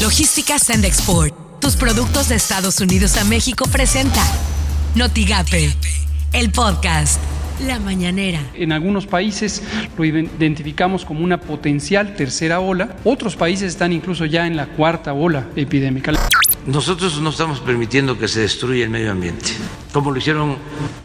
Logística Send Export. Tus productos de Estados Unidos a México presenta Notigape, el podcast. La mañanera. En algunos países lo identificamos como una potencial tercera ola. Otros países están incluso ya en la cuarta ola epidémica. Nosotros no estamos permitiendo que se destruya el medio ambiente, como lo hicieron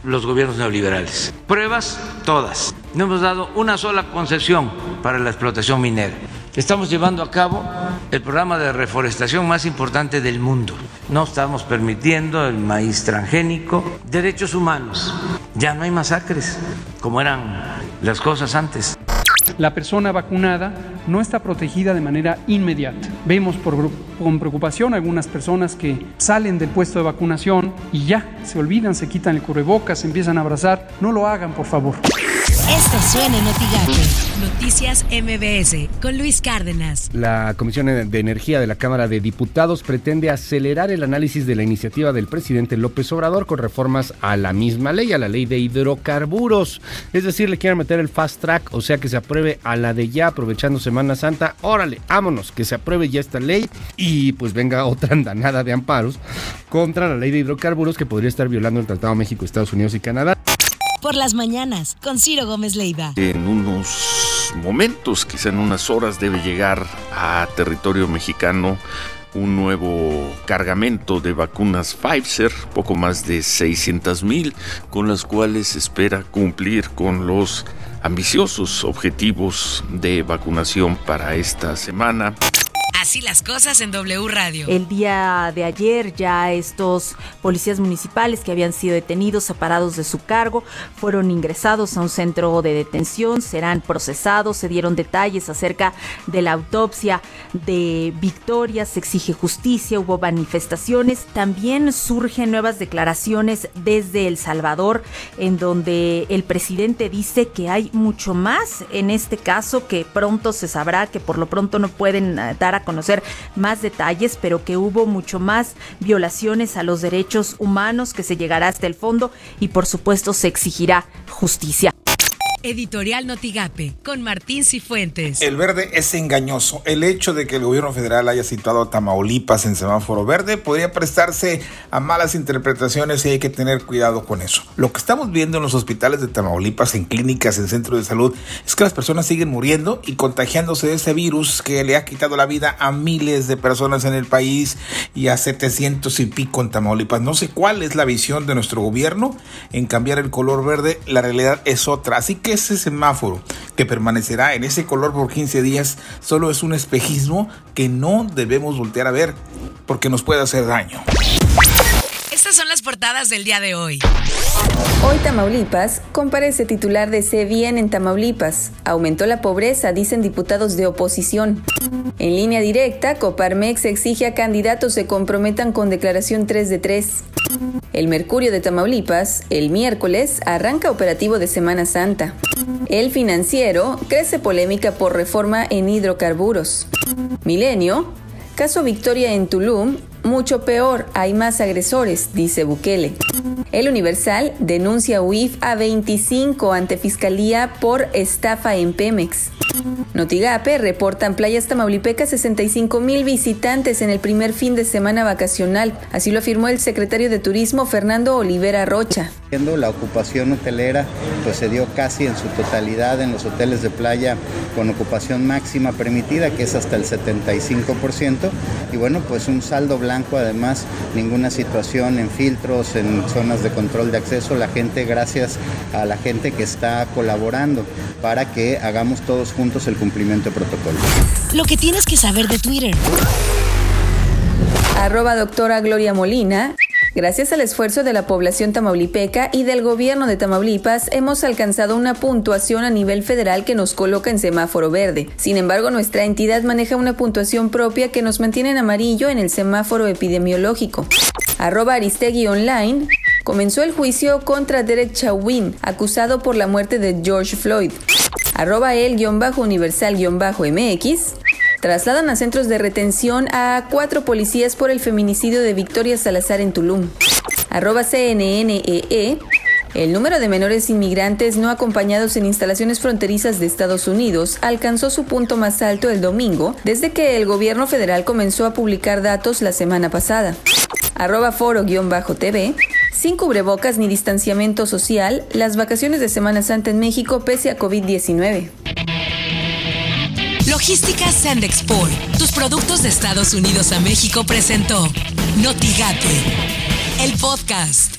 los gobiernos neoliberales. Pruebas, todas. No hemos dado una sola concesión para la explotación minera. Estamos llevando a cabo el programa de reforestación más importante del mundo. No estamos permitiendo el maíz transgénico, derechos humanos. Ya no hay masacres como eran las cosas antes. La persona vacunada no está protegida de manera inmediata. Vemos con preocupación algunas personas que salen del puesto de vacunación y ya se olvidan, se quitan el cubrebocas, se empiezan a abrazar. No lo hagan, por favor. Esto suena en Noticias MBS con Luis Cárdenas. La Comisión de Energía de la Cámara de Diputados pretende acelerar el análisis de la iniciativa del presidente López Obrador con reformas a la misma ley, a la ley de hidrocarburos. Es decir, le quieren meter el fast track, o sea que se apruebe a la de ya aprovechando Semana Santa. Órale, vámonos, que se apruebe ya esta ley y pues venga otra andanada de amparos contra la ley de hidrocarburos que podría estar violando el Tratado México, Estados Unidos y Canadá por las mañanas con Ciro Gómez Leiva. En unos momentos, quizá en unas horas, debe llegar a territorio mexicano un nuevo cargamento de vacunas Pfizer, poco más de 600 mil, con las cuales espera cumplir con los ambiciosos objetivos de vacunación para esta semana. Así las cosas en W Radio. El día de ayer ya estos policías municipales que habían sido detenidos, separados de su cargo, fueron ingresados a un centro de detención, serán procesados, se dieron detalles acerca de la autopsia de Victoria, se exige justicia, hubo manifestaciones, también surgen nuevas declaraciones desde El Salvador en donde el presidente dice que hay mucho más en este caso que pronto se sabrá, que por lo pronto no pueden eh, dar a conocer conocer más detalles, pero que hubo mucho más violaciones a los derechos humanos, que se llegará hasta el fondo y por supuesto se exigirá justicia. Editorial Notigape, con Martín Cifuentes. El verde es engañoso. El hecho de que el gobierno federal haya situado a Tamaulipas en semáforo verde podría prestarse a malas interpretaciones y hay que tener cuidado con eso. Lo que estamos viendo en los hospitales de Tamaulipas, en clínicas, en centros de salud, es que las personas siguen muriendo y contagiándose de ese virus que le ha quitado la vida a miles de personas en el país y a 700 y pico en Tamaulipas. No sé cuál es la visión de nuestro gobierno en cambiar el color verde. La realidad es otra. Así que ese semáforo que permanecerá en ese color por 15 días solo es un espejismo que no debemos voltear a ver porque nos puede hacer daño. Estas son las portadas del día de hoy. Hoy Tamaulipas comparece titular de Se Bien en Tamaulipas. Aumentó la pobreza, dicen diputados de oposición. En línea directa, Coparmex exige a candidatos se comprometan con declaración 3 de 3. El Mercurio de Tamaulipas, el miércoles, arranca operativo de Semana Santa. El financiero crece polémica por reforma en hidrocarburos. Milenio, caso Victoria en Tulum, mucho peor, hay más agresores, dice Bukele. El Universal denuncia UIF a 25 ante Fiscalía por estafa en Pemex. Notigape reportan playas Tamaulipeca 65 mil visitantes en el primer fin de semana vacacional. Así lo afirmó el secretario de Turismo Fernando Olivera Rocha. La ocupación hotelera pues se dio casi en su totalidad en los hoteles de playa con ocupación máxima permitida, que es hasta el 75%. Y bueno, pues un saldo blanco, además, ninguna situación en filtros, en zonas de control de acceso. La gente, gracias a la gente que está colaborando para que hagamos todos juntos el cumplimiento de protocolo. Lo que tienes que saber de Twitter. Arroba doctora Gloria Molina. Gracias al esfuerzo de la población tamaulipeca y del gobierno de Tamaulipas, hemos alcanzado una puntuación a nivel federal que nos coloca en semáforo verde. Sin embargo, nuestra entidad maneja una puntuación propia que nos mantiene en amarillo en el semáforo epidemiológico. Arroba Aristegui Online. Comenzó el juicio contra Derek Chauvin, acusado por la muerte de George Floyd. El-universal-mx trasladan a centros de retención a cuatro policías por el feminicidio de Victoria Salazar en Tulum. Arroba CNNEE. El número de menores inmigrantes no acompañados en instalaciones fronterizas de Estados Unidos alcanzó su punto más alto el domingo desde que el gobierno federal comenzó a publicar datos la semana pasada. Arroba foro-tv. Sin cubrebocas ni distanciamiento social, las vacaciones de Semana Santa en México pese a COVID-19. Logística Sandexport, tus productos de Estados Unidos a México presentó Notigate, el podcast.